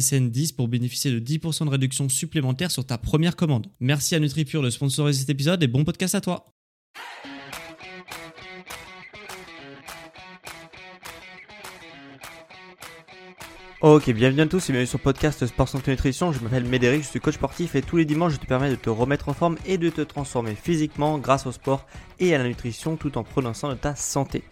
SSN 10 pour bénéficier de 10% de réduction supplémentaire sur ta première commande. Merci à NutriPure de sponsoriser cet épisode et bon podcast à toi. Ok, bienvenue à tous et bienvenue sur le podcast Sport Santé Nutrition. Je m'appelle Médéric, je suis coach sportif et tous les dimanches je te permets de te remettre en forme et de te transformer physiquement grâce au sport et à la nutrition tout en soin de ta santé.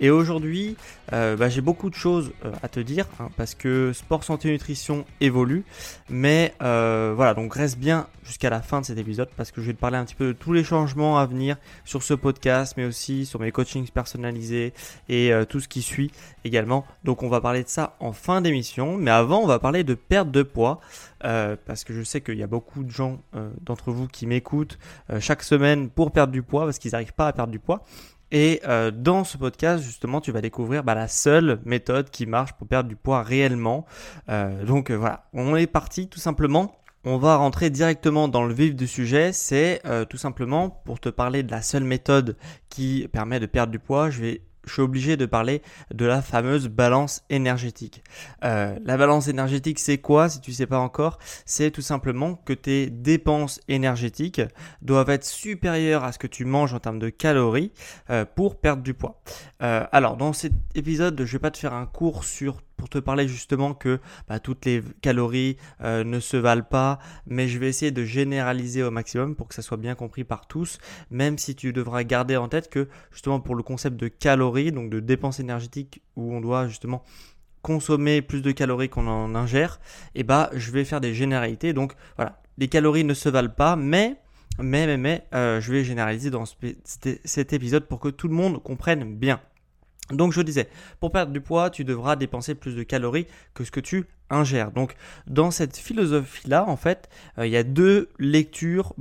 Et aujourd'hui, euh, bah, j'ai beaucoup de choses euh, à te dire hein, parce que sport, santé, nutrition évolue. Mais euh, voilà, donc reste bien jusqu'à la fin de cet épisode parce que je vais te parler un petit peu de tous les changements à venir sur ce podcast, mais aussi sur mes coachings personnalisés et tout ce qui suit également. Donc on va parler de ça en fin d'émission. Mais avant, on va parler de perte de poids. parce que je sais qu'il y a beaucoup de gens d'entre vous qui m'écoutent chaque semaine pour perdre du poids parce qu'ils n'arrivent pas à perdre du poids. Et euh, dans ce podcast, justement, tu vas découvrir bah, la seule méthode qui marche pour perdre du poids réellement. Euh, donc euh, voilà, on est parti tout simplement. On va rentrer directement dans le vif du sujet. C'est tout simplement pour te parler de la seule méthode qui permet de perdre du poids. Je vais je suis obligé de parler de la fameuse balance énergétique. Euh, la balance énergétique, c'est quoi si tu ne sais pas encore? C'est tout simplement que tes dépenses énergétiques doivent être supérieures à ce que tu manges en termes de calories euh, pour perdre du poids. Euh, alors, dans cet épisode, je ne vais pas te faire un cours sur pour te parler justement que bah, toutes les calories euh, ne se valent pas, mais je vais essayer de généraliser au maximum pour que ça soit bien compris par tous, même si tu devras garder en tête que justement pour le concept de calories, donc de dépenses énergétiques où on doit justement consommer plus de calories qu'on en ingère, et eh bah je vais faire des généralités. Donc voilà, les calories ne se valent pas, mais mais mais mais euh, je vais généraliser dans cet épisode pour que tout le monde comprenne bien. Donc je disais, pour perdre du poids, tu devras dépenser plus de calories que ce que tu ingères. Donc dans cette philosophie-là, en fait, euh, il y a deux lectures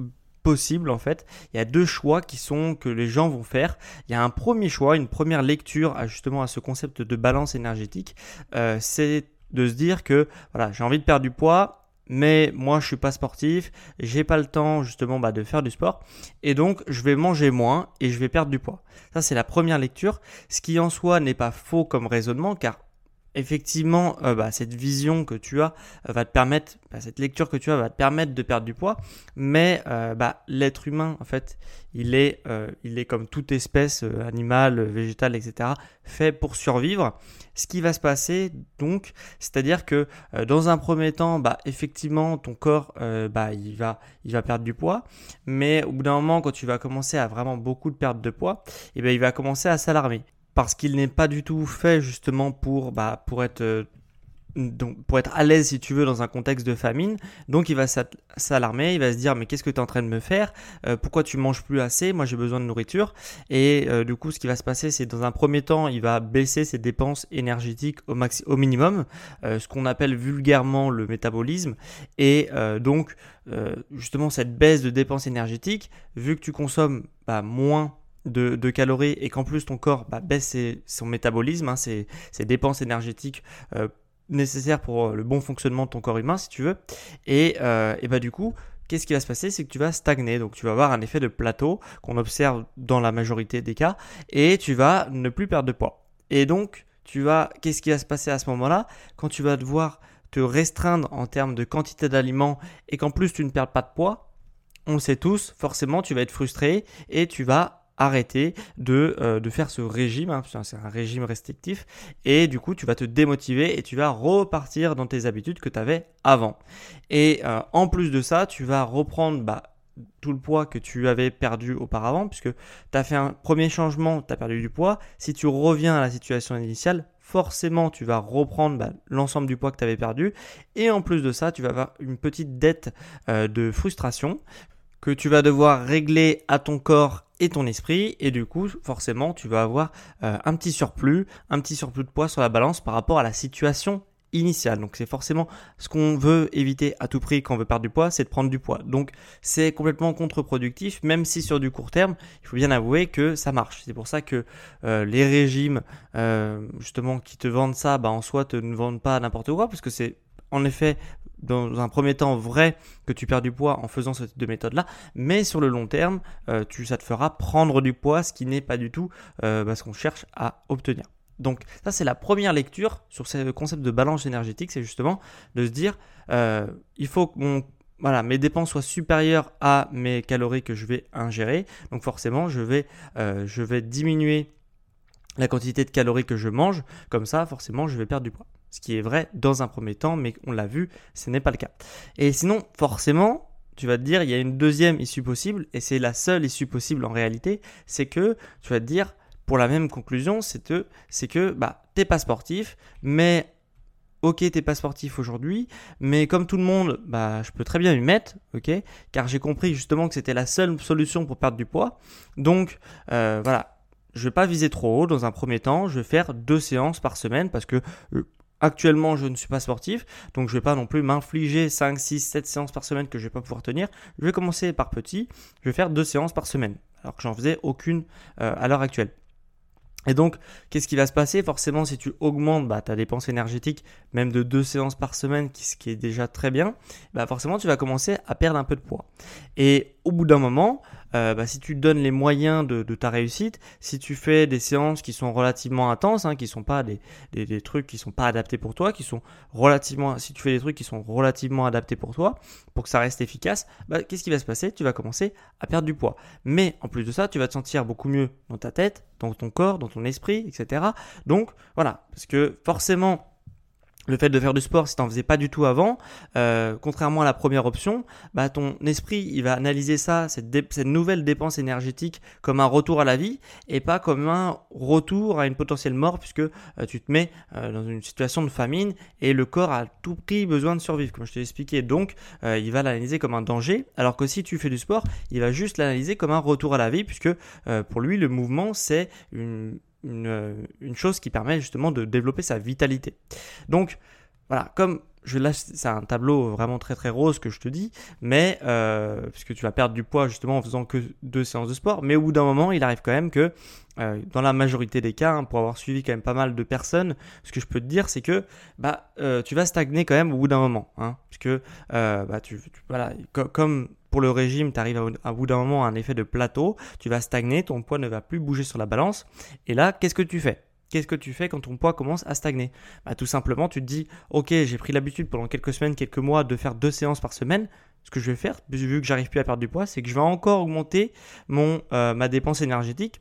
possibles en fait. Il y a deux choix qui sont que les gens vont faire. Il y a un premier choix, une première lecture à, justement à ce concept de balance énergétique. Euh, c'est de se dire que voilà, j'ai envie de perdre du poids, mais moi je suis pas sportif, j'ai pas le temps justement bah, de faire du sport. Et donc je vais manger moins et je vais perdre du poids. Ça c'est la première lecture, ce qui en soi n'est pas faux comme raisonnement car effectivement, euh, bah, cette vision que tu as euh, va te permettre, bah, cette lecture que tu as va te permettre de perdre du poids, mais euh, bah, l'être humain, en fait, il est, il est comme toute espèce animale, végétale, etc., fait pour survivre. Ce qui va se passer, donc, c'est-à-dire que dans un premier temps, bah, effectivement, ton corps, bah, il, va, il va perdre du poids, mais au bout d'un moment, quand tu vas commencer à vraiment beaucoup de perte de poids, et eh ben, il va commencer à s'alarmer parce qu'il n'est pas du tout fait justement pour, bah, pour être euh, pour être à l'aise si tu veux dans un contexte de famine. Donc il va s'alarmer, il va se dire mais qu'est-ce que tu es en train de me faire? Euh, Pourquoi tu manges plus assez? Moi j'ai besoin de nourriture. Et euh, du coup ce qui va se passer c'est dans un premier temps il va baisser ses dépenses énergétiques au minimum, ce qu'on appelle vulgairement le métabolisme. Et donc justement cette baisse de dépenses énergétiques, vu que tu consommes bah, moins de, calories et qu'en plus ton corps bah, baisse son métabolisme, hein, ses, dépenses énergétiques euh, nécessaires pour le bon fonctionnement de ton corps humain, si tu veux. Et, euh, et bah du coup, qu'est-ce qui va se passer? C'est que tu vas stagner. Donc tu vas avoir un effet de plateau qu'on observe dans la majorité des cas et tu vas ne plus perdre de poids. Et donc, tu vas, qu'est-ce qui va se passer à ce moment-là? Quand tu vas devoir te restreindre en termes de quantité d'aliments et qu'en plus tu ne perds pas de poids, on le sait tous, forcément tu vas être frustré et tu vas arrêter de, euh, de faire ce régime, hein, c'est un régime restrictif, et du coup tu vas te démotiver et tu vas repartir dans tes habitudes que tu avais avant. Et euh, en plus de ça, tu vas reprendre bah, tout le poids que tu avais perdu auparavant, puisque tu as fait un premier changement, tu as perdu du poids. Si tu reviens à la situation initiale, forcément tu vas reprendre bah, l'ensemble du poids que tu avais perdu. Et en plus de ça, tu vas avoir une petite dette euh, de frustration que tu vas devoir régler à ton corps et ton esprit et du coup forcément tu vas avoir euh, un petit surplus, un petit surplus de poids sur la balance par rapport à la situation initiale. Donc c'est forcément ce qu'on veut éviter à tout prix quand on veut perdre du poids, c'est de prendre du poids. Donc c'est complètement contre-productif, même si sur du court terme, il faut bien avouer que ça marche. C'est pour ça que euh, les régimes euh, justement qui te vendent ça, bah, en soi te ne vendent pas n'importe quoi, parce que c'est en effet dans un premier temps vrai que tu perds du poids en faisant cette deux méthodes-là, mais sur le long terme, euh, tu, ça te fera prendre du poids, ce qui n'est pas du tout bah, ce qu'on cherche à obtenir. Donc ça c'est la première lecture sur ce concept de balance énergétique, c'est justement de se dire euh, il faut que voilà, mes dépenses soient supérieures à mes calories que je vais ingérer. Donc forcément euh, je vais diminuer la quantité de calories que je mange. Comme ça forcément je vais perdre du poids. Ce qui est vrai dans un premier temps, mais on l'a vu, ce n'est pas le cas. Et sinon forcément tu vas te dire il y a une deuxième issue possible, et c'est la seule issue possible en réalité, c'est que tu vas te dire pour la même conclusion, c'est que, c'est que bah, t'es pas sportif, mais ok, t'es pas sportif aujourd'hui, mais comme tout le monde, bah, je peux très bien y mettre, ok, car j'ai compris justement que c'était la seule solution pour perdre du poids. Donc euh, voilà, je vais pas viser trop haut dans un premier temps, je vais faire deux séances par semaine parce que euh, Actuellement, je ne suis pas sportif, donc je ne vais pas non plus m'infliger 5, 6, 7 séances par semaine que je ne vais pas pouvoir tenir. Je vais commencer par petit, je vais faire deux séances par semaine, alors que j'en faisais aucune euh, à l'heure actuelle. Et donc, qu'est-ce qui va se passer? Forcément, si tu augmentes bah, ta dépense énergétique, même de deux séances par semaine, ce qui est déjà très bien, bah forcément, tu vas commencer à perdre un peu de poids. Et au bout d'un moment, euh, bah, si tu donnes les moyens de, ta réussite, si tu fais des séances qui sont relativement intenses, hein, qui sont pas des, trucs qui sont pas adaptés pour toi, qui sont relativement, si tu fais des trucs qui sont relativement adaptés pour toi, pour que ça reste efficace, bah, qu'est-ce qui va se passer? Tu vas commencer à perdre du poids. Mais en plus de ça, tu vas te sentir beaucoup mieux dans ta tête, dans ton corps, dans ton esprit, etc. Donc voilà, parce que forcément le fait de faire du sport, si tu n'en faisais pas du tout avant, euh, contrairement à la première option, bah, ton esprit il va analyser ça, cette, nouvelle dépense énergétique, comme un retour à la vie et pas comme un retour à une potentielle mort, puisque euh, tu te mets euh, dans une situation de famine et le corps a tout prix besoin de survivre, comme je t'ai expliqué. Donc, il va l'analyser comme un danger, alors que si tu fais du sport, il va juste l'analyser comme un retour à la vie, puisque pour lui, le mouvement, c'est une une, chose qui permet justement de développer sa vitalité. Donc voilà, comme là c'est un tableau vraiment très très rose que je te dis, mais euh, puisque tu vas perdre du poids justement en faisant que deux séances de sport, mais au bout d'un moment il arrive quand même que euh, dans la majorité des cas, hein, pour avoir suivi quand même pas mal de personnes, ce que je peux te dire c'est que bah euh, tu vas stagner quand même au bout d'un moment, hein, puisque bah, tu, comme pour le régime, tu arrives à, bout d'un moment à un effet de plateau, tu vas stagner, ton poids ne va plus bouger sur la balance. Et là, qu'est-ce que tu fais? Qu'est-ce que tu fais quand ton poids commence à stagner? Bah, Tout simplement, tu te dis, ok, j'ai pris l'habitude pendant quelques semaines, quelques mois de faire deux séances par semaine. Ce que je vais faire, vu que j'arrive plus à perdre du poids, c'est que je vais encore augmenter euh, ma dépense énergétique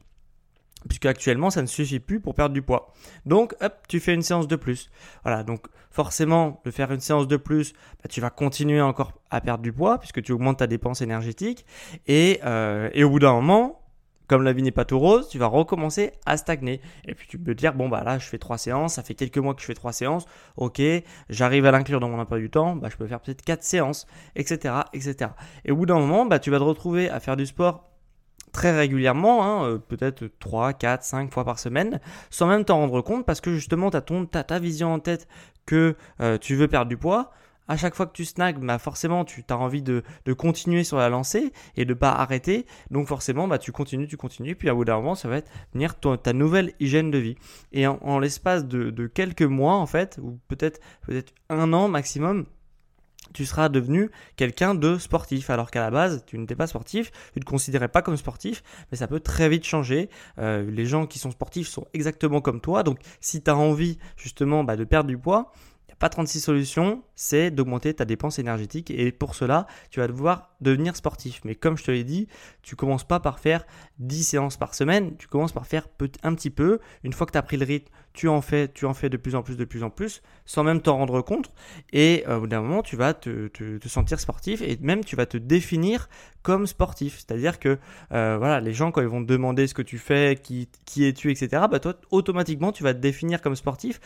puisque actuellement ça ne suffit plus pour perdre du poids. Donc tu fais une séance de plus. Voilà, donc forcément de faire une séance de plus, bah, tu vas continuer encore à perdre du poids puisque tu augmentes ta dépense énergétique et, euh, et au bout d'un moment, comme la vie n'est pas tout rose, tu vas recommencer à stagner. Et puis tu peux te dire, bon bah là je fais trois séances, ça fait quelques mois que je fais trois séances, ok, j'arrive à l'inclure dans mon emploi du temps, bah je peux faire peut-être quatre séances, etc. etc. Et au bout d'un moment, bah tu vas te retrouver à faire du sport très régulièrement, hein, euh, peut-être 3, 4, 5 fois par semaine, sans même t'en rendre compte parce que justement tu as, ta vision en tête que euh, tu veux perdre du poids. À chaque fois que tu snags, bah forcément tu as envie de, continuer sur la lancée et de pas arrêter. Donc forcément bah, tu continues, tu continues. Puis à bout d'un moment ça va être venir ta nouvelle hygiène de vie. Et en, l'espace de, quelques mois en fait, ou peut-être peut-être un an maximum, tu seras devenu quelqu'un de sportif. Alors qu'à la base, tu n'étais pas sportif, tu te considérais pas comme sportif, mais ça peut très vite changer. Euh, les gens qui sont sportifs sont exactement comme toi. Donc si tu as envie justement bah, de perdre du poids, Il n'y a pas 36 solutions, c'est d'augmenter ta dépense énergétique et pour cela, tu vas devoir devenir sportif. Mais comme je te l'ai dit, tu commences pas par faire 10 séances par semaine, tu commences par faire un petit peu. Une fois que tu as pris le rythme, tu en fais, tu en fais de plus en plus, de plus en plus, sans même t'en rendre compte. Et euh, au bout d'un moment, tu vas te, sentir sportif et même tu vas te définir comme sportif. C'est-à-dire que euh, voilà, les gens, quand ils vont te demander ce que tu fais, qui, qui es-tu, etc., bah toi, automatiquement, tu vas te définir comme sportif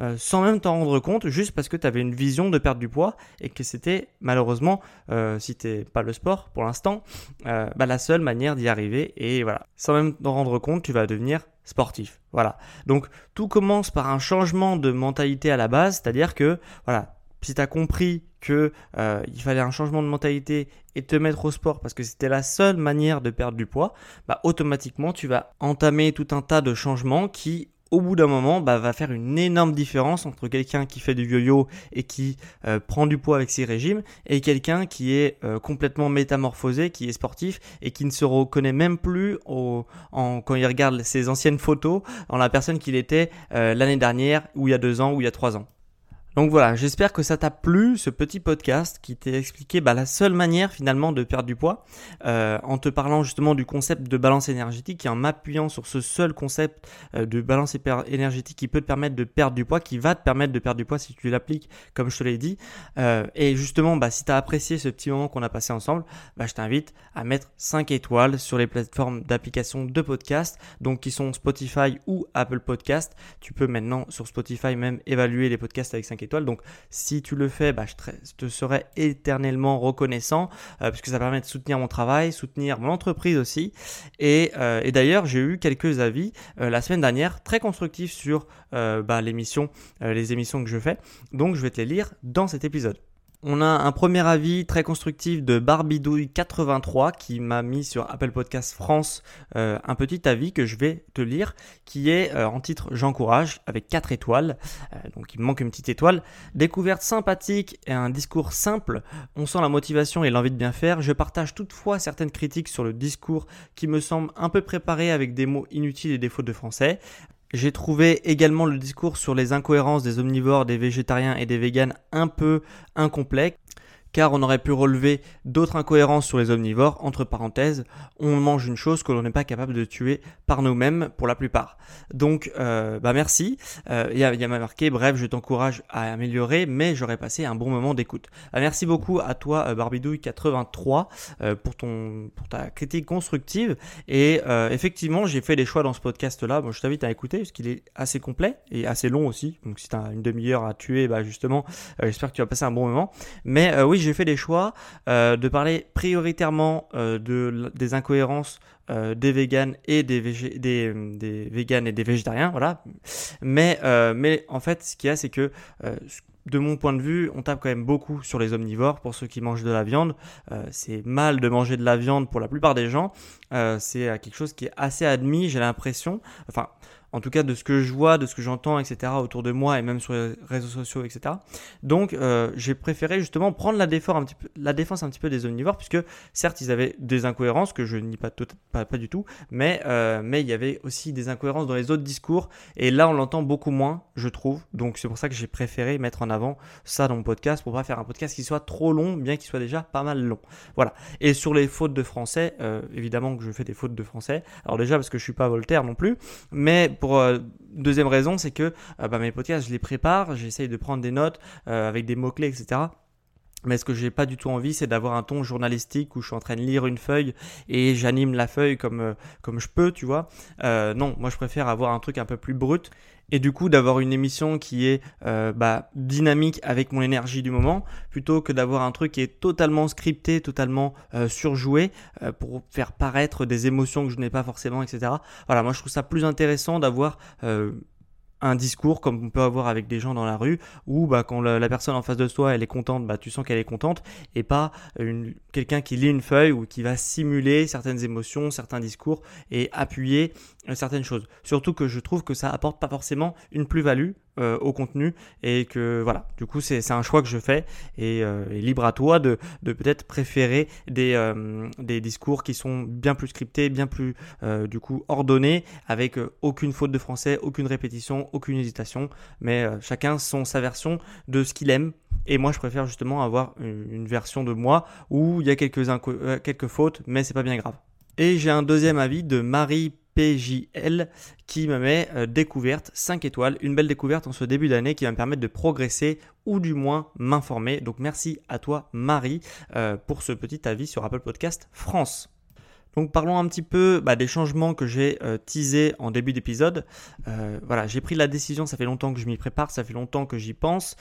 euh, sans même t'en rendre compte, juste parce que tu avais une vision de perdre du poids et que c'était malheureusement, si t'es pas le sport pour l'instant, bah, la seule manière d'y arriver. Et voilà, sans même t'en rendre compte, tu vas devenir sportif. Voilà. Donc tout commence par un changement de mentalité à la base, c'est-à-dire que voilà, si tu as compris que euh, il fallait un changement de mentalité et te mettre au sport parce que c'était la seule manière de perdre du poids, bah automatiquement tu vas entamer tout un tas de changements qui au bout d'un moment, bah, va faire une énorme différence entre quelqu'un qui fait du yo-yo et qui euh, prend du poids avec ses régimes et quelqu'un qui est euh, complètement métamorphosé, qui est sportif et qui ne se reconnaît même plus au, en, quand il regarde ses anciennes photos en la personne qu'il était euh, l'année dernière ou il y a deux ans ou il y a trois ans. Donc voilà, j'espère que ça t'a plu ce petit podcast qui t'a expliqué bah, la seule manière finalement de perdre du poids euh, en te parlant justement du concept de balance énergétique et en m'appuyant sur ce seul concept euh, de balance énergétique qui peut te permettre de perdre du poids, qui va te permettre de perdre du poids si tu l'appliques comme je te l'ai dit. Euh, et justement, bah, si tu as apprécié ce petit moment qu'on a passé ensemble, bah, je t'invite à mettre 5 étoiles sur les plateformes d'application de podcast, donc qui sont Spotify ou Apple Podcast. Tu peux maintenant sur Spotify même évaluer les podcasts avec 5 étoiles. Donc si tu le fais, bah, je, te, serai éternellement reconnaissant euh, puisque ça permet de soutenir mon travail, soutenir mon entreprise aussi. Et, euh, d'ailleurs, j'ai eu quelques avis euh, la semaine dernière très constructifs sur bah, les émissions que je fais. Donc je vais te les lire dans cet épisode. On a un premier avis très constructif de Barbidouille83 qui m'a mis sur Apple Podcast France euh, un petit avis que je vais te lire qui est euh, en titre J'encourage avec 4 étoiles. Euh, donc il me manque une petite étoile. Découverte sympathique et un discours simple. On sent la motivation et l'envie de bien faire. Je partage toutefois certaines critiques sur le discours qui me semble un peu préparé avec des mots inutiles et des fautes de français. J'ai trouvé également le discours sur les incohérences des omnivores, des végétariens et des véganes un peu incomplet car on aurait pu relever d'autres incohérences sur les omnivores. Entre parenthèses, on mange une chose que l'on n'est pas capable de tuer par nous-mêmes pour la plupart. Donc, euh, bah merci. Euh, il y, a, y a marqué, bref, je t'encourage à améliorer, mais j'aurais passé un bon moment d'écoute. Bah, merci beaucoup à toi, euh, Barbidouille83, pour, pour ta critique constructive. Et effectivement, j'ai fait des choix dans ce podcast-là. Bon, je t'invite à écouter, parce qu'il est assez complet et assez long aussi. Donc, si tu as une demi-heure à tuer, bah, justement, j'espère que tu vas passer un bon moment. Mais oui, j'ai fait des choix euh, de parler prioritairement euh, de, des incohérences euh, des véganes et des, des, des véganes et des végétariens, voilà. Mais, mais en fait, ce qu'il y a, c'est que de mon point de vue, on tape quand même beaucoup sur les omnivores pour ceux qui mangent de la viande. c'est mal de manger de la viande pour la plupart des gens. c'est quelque chose qui est assez admis, j'ai l'impression. Enfin, en tout cas de ce que je vois, de ce que j'entends, etc. autour de moi et même sur les réseaux sociaux, etc. Donc euh, j'ai préféré justement prendre la défense, un petit peu, la défense un petit peu des omnivores, puisque certes ils avaient des incohérences que je nie pas, pas, du tout, mais, euh, mais il y avait aussi des incohérences dans les autres discours, et là on l'entend beaucoup moins, je trouve. Donc c'est pour ça que j'ai préféré mettre en avant ça dans mon podcast, pour pas faire un podcast qui soit trop long, bien qu'il soit déjà pas mal long. Voilà. Et sur les fautes de français, euh, évidemment que je fais des fautes de français. Alors déjà parce que je suis pas Voltaire non plus, mais pour euh, deuxième raison, c'est que euh, bah, mes podcasts, je les prépare, j'essaye de prendre des notes euh, avec des mots-clés, etc. Mais ce que j'ai pas du tout envie, c'est d'avoir un ton journalistique où je suis en train de lire une feuille et j'anime la feuille comme, comme je peux, tu vois. non, moi je préfère avoir un truc un peu plus brut et du coup d'avoir une émission qui est euh, bah, dynamique avec mon énergie du moment plutôt que d'avoir un truc qui est totalement scripté, totalement euh, surjoué euh, pour faire paraître des émotions que je n'ai pas forcément, etc. Voilà, moi je trouve ça plus intéressant d'avoir un discours comme on peut avoir avec des gens dans la rue où bah, quand la, personne en face de toi elle est contente, bah, tu sens qu'elle est contente et pas quelqu'un qui lit une feuille ou qui va simuler certaines émotions, certains discours et appuyer certaines choses. Surtout que je trouve que ça apporte pas forcément une plus-value euh, au contenu et que voilà, du coup c'est un choix que je fais et, euh, libre à toi de, de peut-être préférer des, euh, des discours qui sont bien plus scriptés, bien plus du coup ordonnés avec aucune faute de français, aucune répétition, aucune hésitation, mais chacun son sa version de ce qu'il aime et moi je préfère justement avoir une, une, version de moi où il y a quelques, quelques fautes mais c'est pas bien grave. Et j'ai un deuxième avis de Marie PJL qui me met euh, découverte 5 étoiles, une belle découverte en ce début d'année qui va me permettre de progresser ou du moins m'informer. Donc merci à toi Marie euh, pour ce petit avis sur Apple Podcast France. Donc parlons un petit peu bah, des changements que j'ai euh, teasés en début d'épisode. voilà, j'ai pris la décision, ça fait longtemps que je m'y prépare, ça fait longtemps que j'y pense.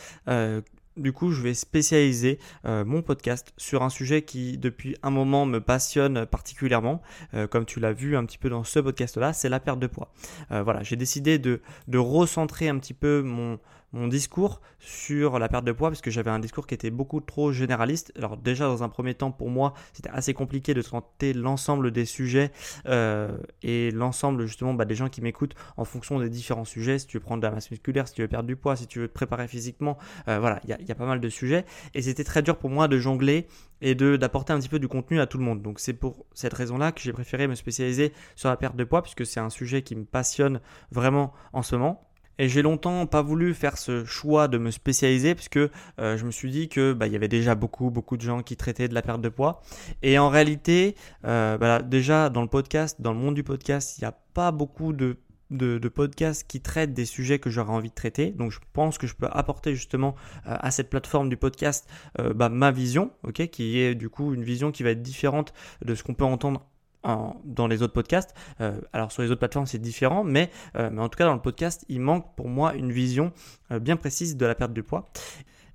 Du coup, je vais spécialiser euh, mon podcast sur un sujet qui, depuis un moment, me passionne particulièrement. Euh, comme tu l'as vu un petit peu dans ce podcast-là, c'est la perte de poids. Euh, voilà, j'ai décidé de, de recentrer un petit peu mon, mon discours sur la perte de poids parce que j'avais un discours qui était beaucoup trop généraliste. Alors déjà dans un premier temps pour moi c'était assez compliqué de traiter l'ensemble des sujets euh, et l'ensemble justement bah, des gens qui m'écoutent en fonction des différents sujets. Si tu veux prendre de la masse musculaire, si tu veux perdre du poids, si tu veux te préparer physiquement, euh, voilà il y, a pas mal de sujets et c'était très dur pour moi de jongler et d'apporter un petit peu du contenu à tout le monde. Donc c'est pour cette raison-là que j'ai préféré me spécialiser sur la perte de poids puisque c'est un sujet qui me passionne vraiment en ce moment. Et j'ai longtemps pas voulu faire ce choix de me spécialiser puisque euh, je me suis dit que bah, il y avait déjà beaucoup beaucoup de gens qui traitaient de la perte de poids. Et en réalité, euh, bah, déjà dans le podcast, dans le monde du podcast, il n'y a pas beaucoup de de, podcasts qui traitent des sujets que j'aurais envie de traiter. Donc je pense que je peux apporter justement euh, à cette plateforme du podcast bah, ma vision, qui est du coup une vision qui va être différente de ce qu'on peut entendre dans les autres podcasts. Euh, alors sur les autres plateformes c'est différent, mais, euh, mais en tout cas dans le podcast il manque pour moi une vision euh, bien précise de la perte du poids.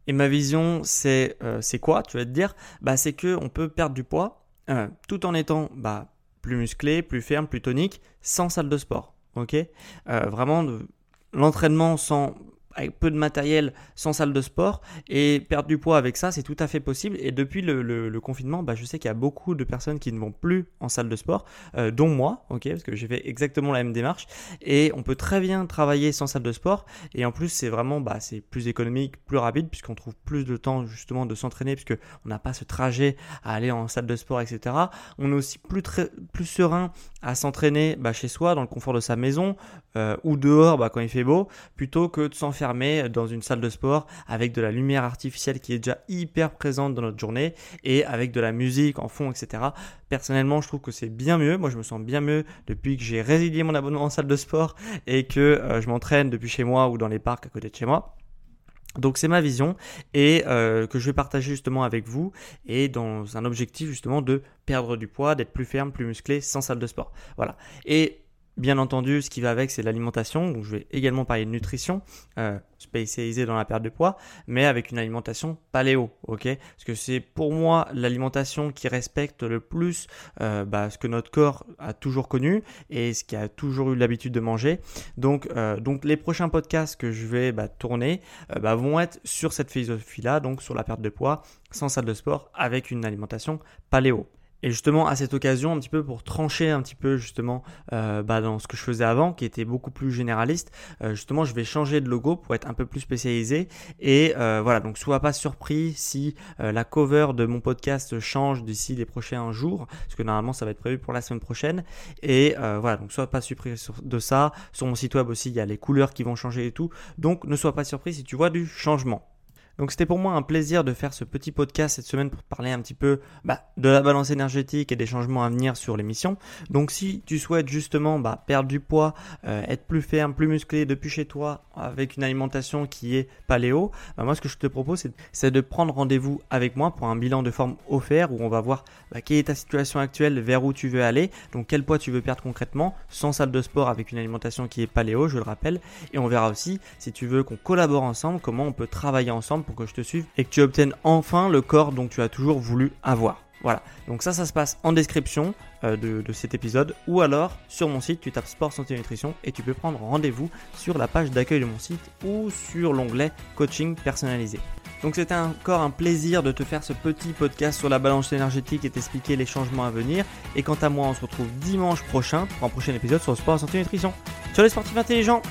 Et ma vision c'est c'est quoi Tu vas te dire, bah c'est que on peut perdre du poids tout en étant bah, plus musclé, plus ferme, plus tonique, sans salle de sport. Ok? Vraiment l'entraînement sans avec peu de matériel, sans salle de sport, et perdre du poids avec ça, c'est tout à fait possible. Et depuis le, confinement, bah, je sais qu'il y a beaucoup de personnes qui ne vont plus en salle de sport, euh, dont moi, ok, parce que j'ai fait exactement la même démarche. Et on peut très bien travailler sans salle de sport, et en plus c'est vraiment, bah, c'est plus économique, plus rapide, puisqu'on trouve plus de temps justement de s'entraîner, puisque on n'a pas ce trajet à aller en salle de sport, etc. On est aussi plus, serein à s'entraîner bah, chez soi, dans le confort de sa maison, euh, ou dehors bah, quand il fait beau, plutôt que de s'enfermer dans une salle de sport avec de la lumière artificielle qui est déjà hyper présente dans notre journée et avec de la musique en fond, etc. Personnellement, je trouve que c'est bien mieux. Moi, je me sens bien mieux depuis que j'ai résilié mon abonnement en salle de sport et que euh, je m'entraîne depuis chez moi ou dans les parcs à côté de chez moi. Donc c'est ma vision et euh, que je vais partager justement avec vous et dans un objectif justement de perdre du poids, d'être plus ferme, plus musclé sans salle de sport. Voilà. Et Bien entendu, ce qui va avec, c'est l'alimentation. Donc, je vais également parler de nutrition, euh, spécialisée dans la perte de poids, mais avec une alimentation paléo, ok? Parce que c'est pour moi l'alimentation qui respecte le plus euh, bah, ce que notre corps a toujours connu et ce qu'il a toujours eu l'habitude de manger. Donc, euh, donc, les prochains podcasts que je vais bah, tourner bah, vont être sur cette philosophie-là, donc sur la perte de poids sans salle de sport avec une alimentation paléo. Et justement, à cette occasion, un petit peu pour trancher un petit peu justement euh, bah, dans ce que je faisais avant, qui était beaucoup plus généraliste, euh, justement, je vais changer de logo pour être un peu plus spécialisé. Et euh, voilà, donc sois pas surpris si la cover de mon podcast change d'ici les prochains jours, parce que normalement ça va être prévu pour la semaine prochaine. Et voilà, donc sois pas surpris de ça. Sur mon site web aussi, il y a les couleurs qui vont changer et tout. Donc ne sois pas surpris si tu vois du changement. Donc c'était pour moi un plaisir de faire ce petit podcast cette semaine pour parler un petit peu bah, de la balance énergétique et des changements à venir sur l'émission. Donc si tu souhaites justement bah, perdre du poids, euh, être plus ferme, plus musclé depuis chez toi avec une alimentation qui est paléo, bah, moi ce que je te propose c'est de prendre rendez-vous avec moi pour un bilan de forme offert où on va voir bah, quelle est ta situation actuelle, vers où tu veux aller, donc quel poids tu veux perdre concrètement, sans salle de sport avec une alimentation qui est paléo, je le rappelle, et on verra aussi si tu veux qu'on collabore ensemble, comment on peut travailler ensemble pour que je te suive et que tu obtiennes enfin le corps dont tu as toujours voulu avoir. Voilà, donc ça, ça se passe en description euh, de, cet épisode ou alors sur mon site, tu tapes Sport Santé Nutrition et tu peux prendre rendez-vous sur la page d'accueil de mon site ou sur l'onglet Coaching personnalisé. Donc c'était encore un plaisir de te faire ce petit podcast sur la balance énergétique et t'expliquer les changements à venir. Et quant à moi, on se retrouve dimanche prochain pour un prochain épisode sur sport, santé nutrition. Sur les sportifs intelligents